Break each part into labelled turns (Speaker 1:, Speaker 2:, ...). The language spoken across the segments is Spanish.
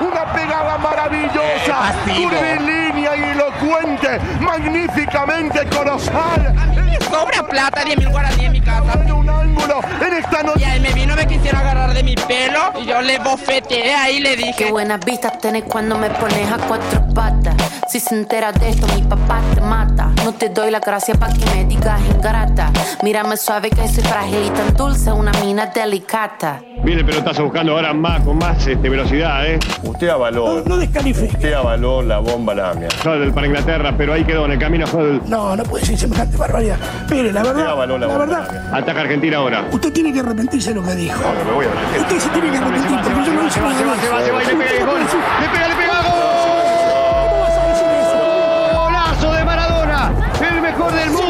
Speaker 1: Una pegada maravillosa, curvilínea y elocuente, magníficamente colosal.
Speaker 2: Sobra plata, 10 mil guaraní en mi casa.
Speaker 1: En un ángulo, en esta noche.
Speaker 2: Y ahí me vino, me quisiera agarrar de mi pelo y yo le bofeteé ahí y le dije.
Speaker 3: Qué buenas vistas tenés cuando me pones a cuatro patas. Si se entera de esto, mi papá te mata. No te doy la gracia para que me digas ingrata. Mírame suave que soy frágil y tan dulce, una mina delicata.
Speaker 4: Viene el pelotazo buscando ahora más, con más este, velocidad, ¿eh?
Speaker 5: Usted avaló.
Speaker 6: No descalifique.
Speaker 5: Usted avaló la bomba lamia.
Speaker 4: Del para Inglaterra, pero ahí quedó en el camino.
Speaker 6: No, no puede ser semejante barbaridad. Mire, la verdad.
Speaker 5: avaló la,
Speaker 6: la
Speaker 5: bomba
Speaker 6: verdad.
Speaker 5: lamia.
Speaker 4: Ataca Argentina ahora.
Speaker 6: Usted tiene que arrepentirse de lo que dijo.
Speaker 5: No, no me voy a arrepentir.
Speaker 6: Usted se tiene que arrepentir porque yo no hice nada.
Speaker 4: Se va, se va, se va y le pega el gol. Le pega, le pega gol. Mejor del mundo,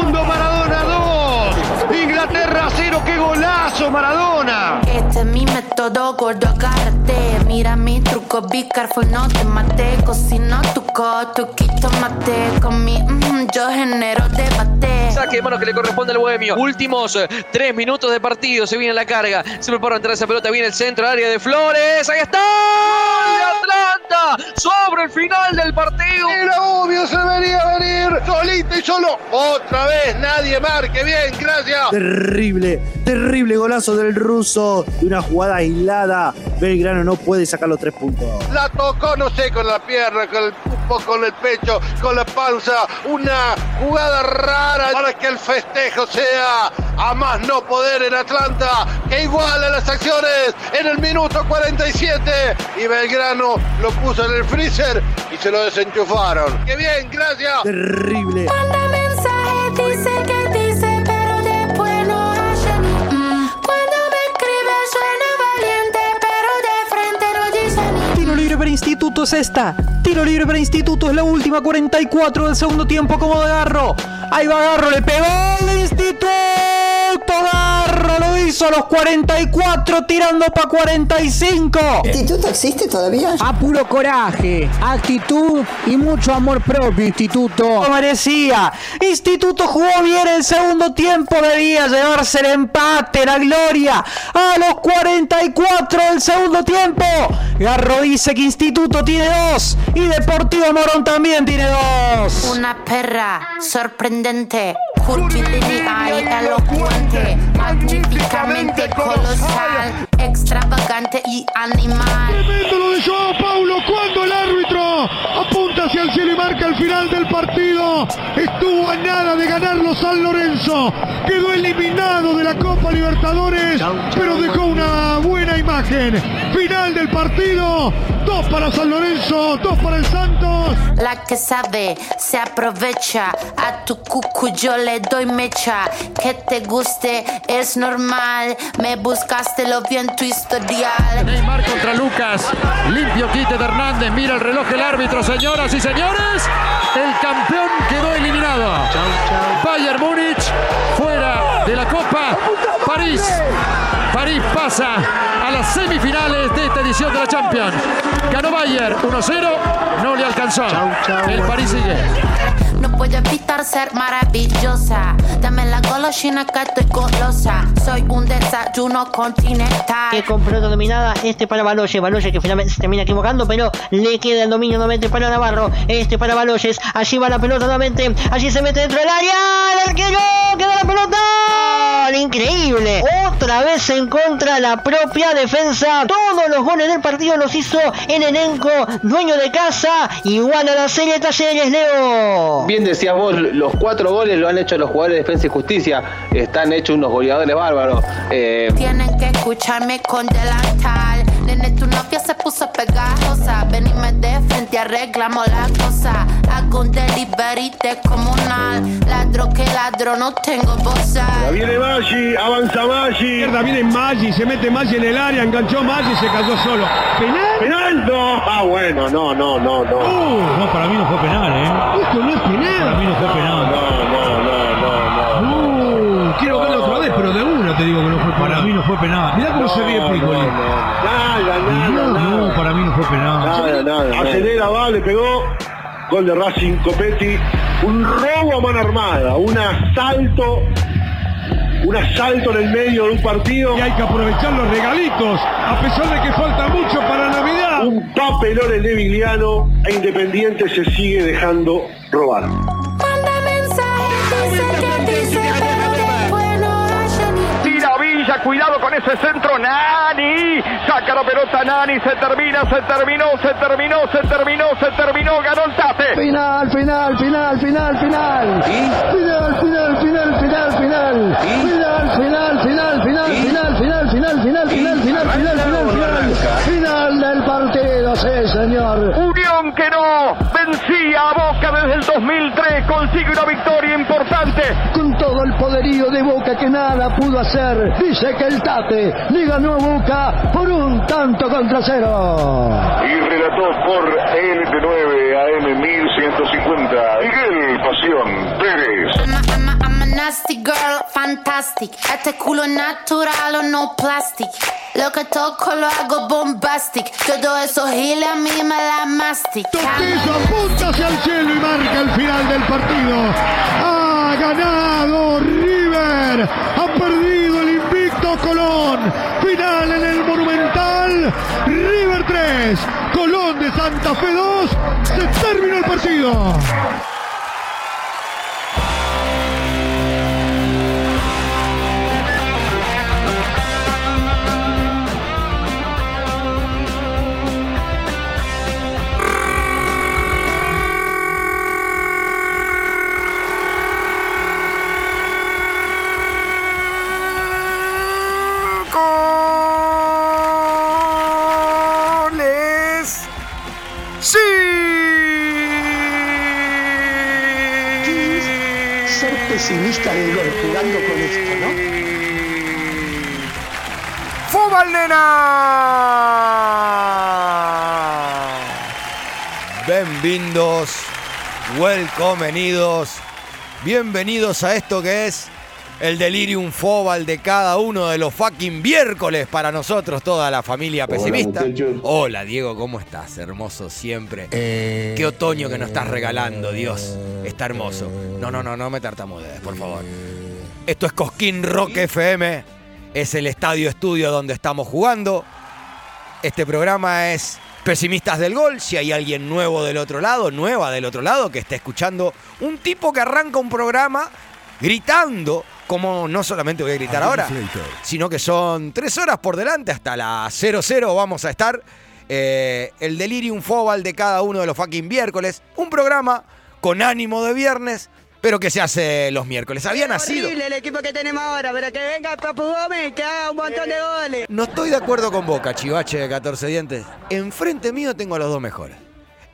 Speaker 4: Maradona 2. Inglaterra 0. ¡Qué golazo, Maradona!
Speaker 3: Este es mi método, gordo, agárrate. Mira mi truco, be careful, no te mate. Cocino tu coto, quito mate. Con mi, mm, yo genero debate.
Speaker 7: Saque de mano que le corresponde al bohemio. Últimos eh, tres minutos de partido. Se viene la carga. Se prepara a entrar esa pelota. Viene el centro, área de Flores. Ahí está. ¡Gol de Atlanta! Sobre el final del partido.
Speaker 1: Era obvio, se debería venir. Solito y solo. Otra vez, nadie marque. Bien, gracias.
Speaker 8: Terrible, terrible golazo del ruso. De una jugada aislada. Belgrano no puede sacar los tres puntos.
Speaker 1: La tocó, no sé, con la pierna, con el pupo, con el pecho, con la panza. Una jugada rara para que el festejo sea a más no poder en Atlanta, que iguala las acciones en el minuto 47. Y Belgrano lo puso en el freezer y se lo desenchufaron. ¡Qué bien, gracias!
Speaker 8: Terrible.
Speaker 9: Instituto es esta. Tiro libre para Instituto es la última 44 del segundo tiempo como de Garro. Ahí va Garro, le pegó el Instituto. A los 44 tirando para 45.
Speaker 10: ¿Instituto existe todavía?
Speaker 9: A puro coraje, actitud y mucho amor propio, Instituto. Lo merecía. Instituto jugó bien el segundo tiempo, debía llevarse el empate, la gloria. A los 44 del segundo tiempo. Garro dice que Instituto tiene dos y Deportivo Morón también tiene dos.
Speaker 3: Una perra sorprendente, curvilínea y elocuente, magníficamente colosal, extravagante y animal.
Speaker 1: Tremendo lo de Joao Paulo cuando el árbitro apunta hacia el cielo y marca el final del partido. Estuvo nada de ganarlo San Lorenzo. Quedó eliminado de la Copa Libertadores, pero dejó una buena imagen. Final del partido. Dos para San Lorenzo, dos para el Santos.
Speaker 3: La que sabe se aprovecha, a tu cucu yo le doy mecha. Que te guste es normal, me buscaste lo vi en tu historial.
Speaker 11: Neymar contra Lucas. Limpio quite de Hernández. Mira el reloj el árbitro, señoras y señores. El campeón. Bayern Múnich fuera de la Copa. París. París pasa a las semifinales de esta edición de la Champions. Ganó Bayern 1-0. No le alcanzó. El París sigue.
Speaker 3: No puedo evitar ser maravillosa. Dame la golosina que estoy golosa. Soy un desayuno continental.
Speaker 10: Que pelota dominada, este para Baloyes, Baloyes que finalmente se termina equivocando, pero le queda el dominio nuevamente para Navarro, este para Baloyes, allí va la pelota nuevamente, allí se mete dentro del área, el arquero, queda la pelota, increíble, otra vez en contra la propia defensa, todos los goles del partido los hizo el elenco, dueño de casa, igual a la serie Talleres Leo.
Speaker 12: Bien decías vos, los cuatro goles lo han hecho los jugadores de Defensa y Justicia. Están hechos unos goleadores bárbaros. Eh,
Speaker 3: Tienen que escucharme con delantal. Nene, tu novia se puso pegajosa. Venime de frente, arreglamos la cosa. Hago un delivery descomunal. Ladro que ladro, no tengo bosa.
Speaker 1: Viene Maggi, avanza Maggi. Viene Maggi, se mete Maggi en el área, enganchó Maggi y se cayó solo. ¿Penal? ¿Penal? No. Ah, bueno, no, no, no, no.
Speaker 6: no, para mí no fue penal, ¿eh?
Speaker 1: Esto no es penal.
Speaker 6: Para mí no fue penal.
Speaker 1: No, no, no, no, no.
Speaker 6: Uh, quiero verlo otra vez, pero de una te digo que no fue. Para mí no fue penal. Mirá cómo se ríe Piccoli.
Speaker 1: Nada, nada,
Speaker 6: No,
Speaker 1: nada.
Speaker 6: para mí no fue penal.
Speaker 1: Nada, nada. Acelera, va, le pegó. Gol de Racing Copetti. Un robo a mano armada. Un asalto. Un asalto en el medio de un partido. Y hay que aprovechar los regalitos. A pesar de que falta mucho para Navidad.
Speaker 13: Un papelón el de Emiliano e Independiente se sigue dejando robar.
Speaker 14: Cuidado con ese centro, Nani. Saca la pelota Nani, se termina, se terminó, se terminó, se terminó, se terminó, ganó el Tate.
Speaker 15: Final, final, final, final, final. Final, final, final, final, final. Final, final, final, final, final, final, final, final, final, final, final, final, final. Sí, señor.
Speaker 14: Unión que no vencía a Boca desde el 2003, consigue una victoria importante.
Speaker 15: Con todo el poderío de Boca que nada pudo hacer, dice que el Tate le ganó a Boca por un tanto contra cero.
Speaker 16: Y relató por LT9 AM 1150, Miguel Pasión Pérez.
Speaker 3: Girl, fantastic. Este culo natural o no plastic. Lo que toco lo hago bombastic. Todo eso gile a mí me la mastic.
Speaker 6: Toquillo apunta hacia el cielo y marca el final del partido. Ha ganado River. Ha perdido el invicto Colón. Final en el Monumental. River 3. Colón de Santa Fe 2. Se terminó el partido.
Speaker 15: Pesimista del gol jugando con esto, ¿no?
Speaker 17: ¡Fútbol, nena!
Speaker 18: Bienvenidos, welcomenidos, bienvenidos a esto que es el delirium fobal de cada uno de los fucking miércoles para nosotros, toda la familia
Speaker 19: Hola,
Speaker 18: pesimista.
Speaker 19: muchachos.
Speaker 18: Hola Diego, ¿cómo estás? Hermoso siempre. Qué otoño que nos estás regalando, Dios. Está hermoso. No, no, no, no me tartamudees, por favor. Esto es Cosquín Rock FM. Es el estadio estudio donde estamos jugando. Este programa es Pesimistas del Gol. Si hay alguien nuevo del otro lado, nueva del otro lado, que esté escuchando un tipo que arranca un programa gritando, como no solamente voy a gritar ahora, sino que son tres horas por delante, hasta las 00 vamos a estar. eh, el delirium fobal de cada uno de los fucking miércoles. Un programa con ánimo de viernes, pero que se hace los miércoles. Había nacido.
Speaker 20: El equipo que tenemos ahora, pero que venga Papu Gómez y que haga un montón de goles.
Speaker 18: No estoy de acuerdo con Boca, chivache de 14 dientes. Enfrente mío tengo a los dos mejores.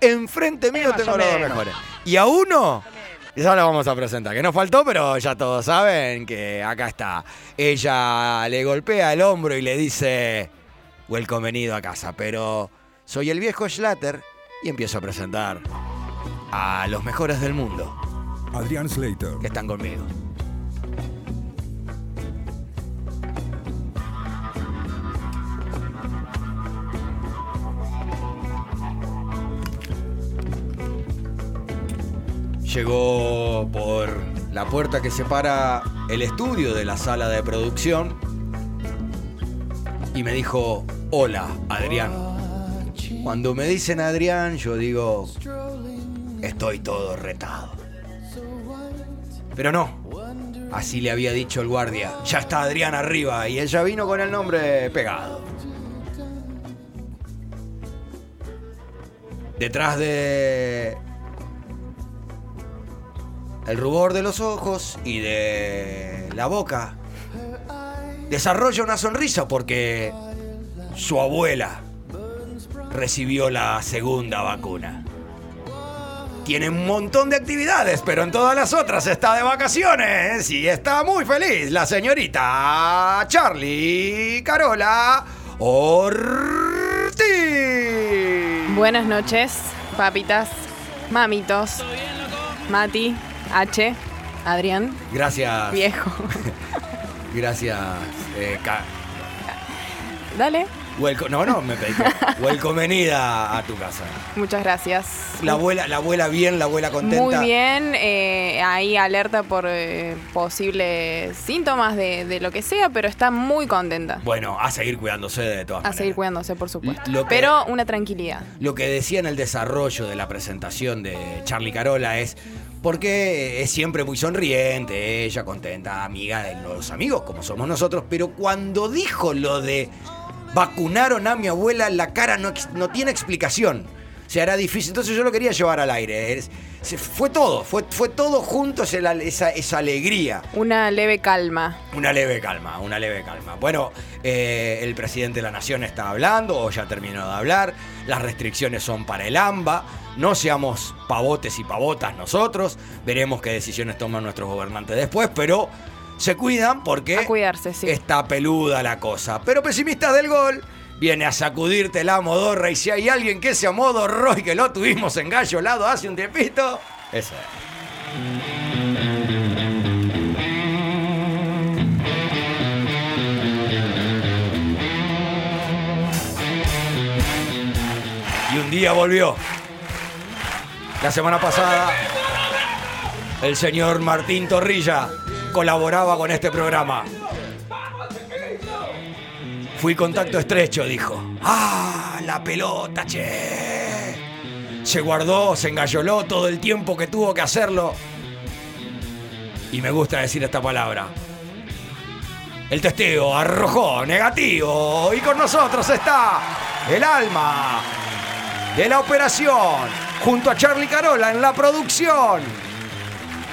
Speaker 18: Enfrente mío tengo a los dos mejores. Y a uno, ya lo vamos a presentar, que nos faltó, pero ya todos saben que acá está. Ella le golpea el hombro y le dice, welcome venido a casa, pero soy el viejo Schlatter y empiezo a presentar a los mejores del mundo.
Speaker 21: Adrián Slater.
Speaker 18: Que están conmigo. Llegó por la puerta que separa el estudio de la sala de producción y me dijo, hola, Adrián. Cuando me dicen Adrián, yo digo, estoy todo retado. Pero no, así le había dicho el guardia, ya está Adrián arriba y ella vino con el nombre pegado. Detrás de el rubor de los ojos y de la boca, desarrolla una sonrisa porque su abuela recibió la segunda vacuna. Tiene un montón de actividades, pero en todas las otras está de vacaciones y está muy feliz la señorita Charlie Carola Ortiz.
Speaker 22: Buenas noches, papitas, mamitos, Mati, H, Adrián,
Speaker 18: Gracias.
Speaker 22: viejo.
Speaker 18: Gracias. eh, Ca-
Speaker 22: Dale.
Speaker 18: Welcome, no, no, me pedí. Welcomenida a tu casa.
Speaker 22: Muchas gracias.
Speaker 18: La abuela, la abuela bien, la abuela contenta.
Speaker 22: Muy bien, eh, ahí alerta por eh, posibles síntomas de, de lo que sea, pero está muy contenta.
Speaker 18: Bueno, a seguir cuidándose de todas
Speaker 22: A
Speaker 18: maneras.
Speaker 22: seguir cuidándose, por supuesto.
Speaker 18: Lo que-
Speaker 22: Pero una tranquilidad.
Speaker 18: Lo que decía en el desarrollo de la presentación de Charlie Carola es porque es siempre muy sonriente, ella contenta, amiga de los amigos como somos nosotros, pero cuando dijo lo de vacunaron a mi abuela, la cara no, tiene explicación. O sea, era difícil. Entonces yo lo quería llevar al aire. Fue todo, fue, fue todo junto esa alegría.
Speaker 22: Una leve calma.
Speaker 18: Una leve calma, una leve calma. Bueno, eh, el presidente de la nación está hablando, o ya terminó de hablar. Las restricciones son para el AMBA. No seamos pavotes y pavotas nosotros. Veremos qué decisiones toman nuestros gobernantes después, pero se cuidan porque
Speaker 22: cuidarse, sí.
Speaker 18: está peluda la cosa. Pero pesimistas del gol. Viene a sacudirte la modorra y si hay alguien que se amodorró y que lo tuvimos en gallo lado hace un tiempito, ese es. Y un día volvió. La semana pasada, el señor Martín Torrilla colaboraba con este programa. Fui contacto estrecho, dijo. ¡Ah, la pelota, che! Se guardó, se engalloló todo el tiempo que tuvo que hacerlo. Y me gusta decir esta palabra. El testigo arrojó negativo. Y con nosotros está el alma de la operación. Junto a Charlie Carola en la producción.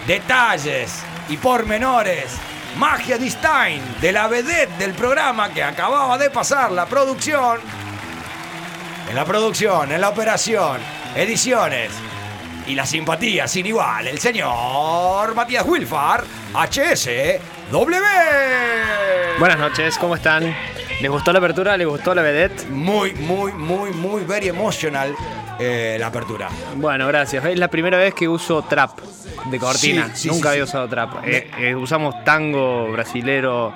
Speaker 18: Detalles y pormenores. Magia de Stein, de la vedette del programa que acababa de pasar la producción. En la producción, en la operación, ediciones y la simpatía sin igual, el señor Matías Wilfar, HSW.
Speaker 23: Buenas noches, ¿cómo están? ¿Les gustó la apertura? ¿Les gustó la vedette?
Speaker 18: Muy, muy, muy, muy, very emotional eh, la apertura.
Speaker 23: Bueno, gracias. Es la primera vez que uso trap de cortina.
Speaker 18: Sí, sí,
Speaker 23: Nunca
Speaker 18: sí,
Speaker 23: había usado trap. Eh, eh, usamos tango brasilero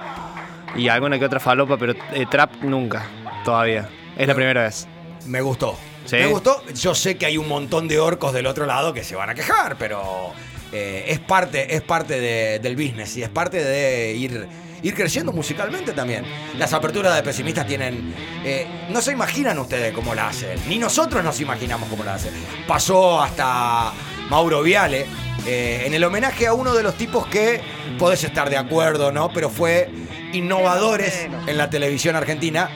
Speaker 23: y alguna que otra falopa, pero trap nunca, todavía. Es la primera vez.
Speaker 18: Me gustó. Me gustó. Yo sé que hay un montón de orcos del otro lado que se van a quejar, pero es parte, es parte de- del business y es parte de ir, ir creciendo musicalmente también. Las aperturas de pesimistas tienen. eh, no se imaginan ustedes cómo la hacen, ni nosotros nos imaginamos cómo la hacen. Pasó hasta Mauro Viale. eh, en el homenaje a uno de los tipos que podés estar de acuerdo, ¿no? Pero fue innovadores en la televisión argentina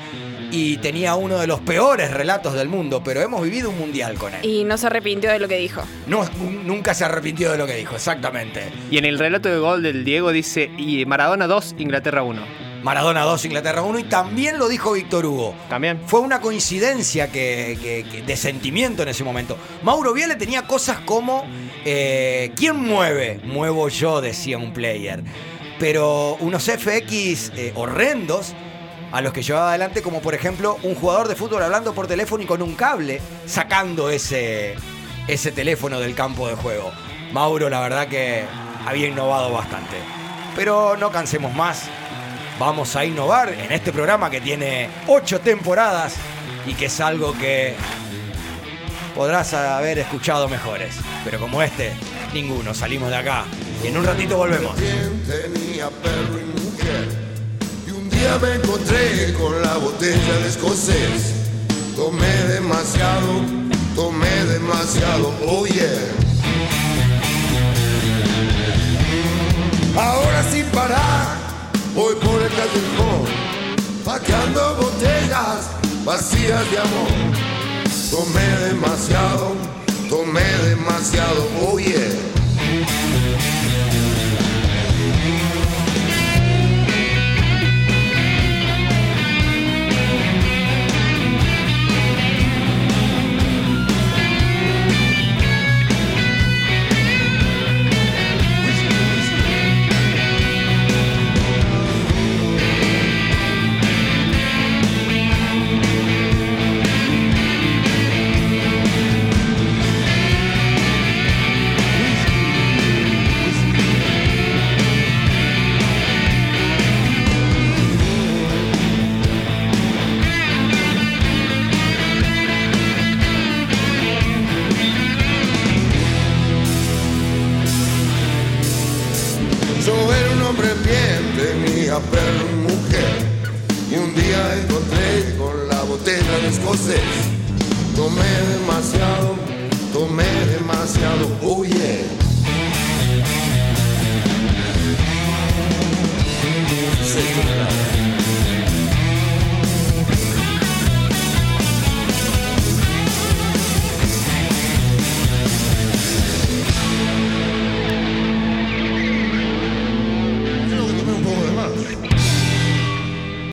Speaker 18: y tenía uno de los peores relatos del mundo, pero hemos vivido un mundial con él.
Speaker 22: Y no se arrepintió de lo que dijo.
Speaker 18: No, nunca se arrepintió de lo que dijo, exactamente.
Speaker 23: Y en el relato de gol del Diego dice, y Maradona 2, Inglaterra 1.
Speaker 18: Maradona 2, Inglaterra 1 y también lo dijo Víctor Hugo.
Speaker 23: También.
Speaker 18: Fue una coincidencia que, que- que- de sentimiento en ese momento. Mauro Viale tenía cosas como, eh, ¿quién mueve? Muevo yo, decía un player. Pero unos FX eh, horrendos a los que llevaba adelante, como por ejemplo un jugador de fútbol hablando por teléfono y con un cable sacando ese, ese teléfono del campo de juego. Mauro, la verdad que había innovado bastante. Pero no cansemos más. Vamos a innovar en este programa que tiene ocho temporadas y que es algo que podrás haber escuchado mejores. Pero como este, ninguno. Salimos de acá y en un ratito volvemos.
Speaker 19: Día me encontré con la botella de escocés. Tomé demasiado, tomé demasiado, oh yeah. Ahora sin parar, voy por el callejón, pateando botellas vacías de amor. Tomé demasiado, tomé demasiado, oh yeah. encontré con la botella de escocés. Tomé demasiado, tomé demasiado, oh yeah. Se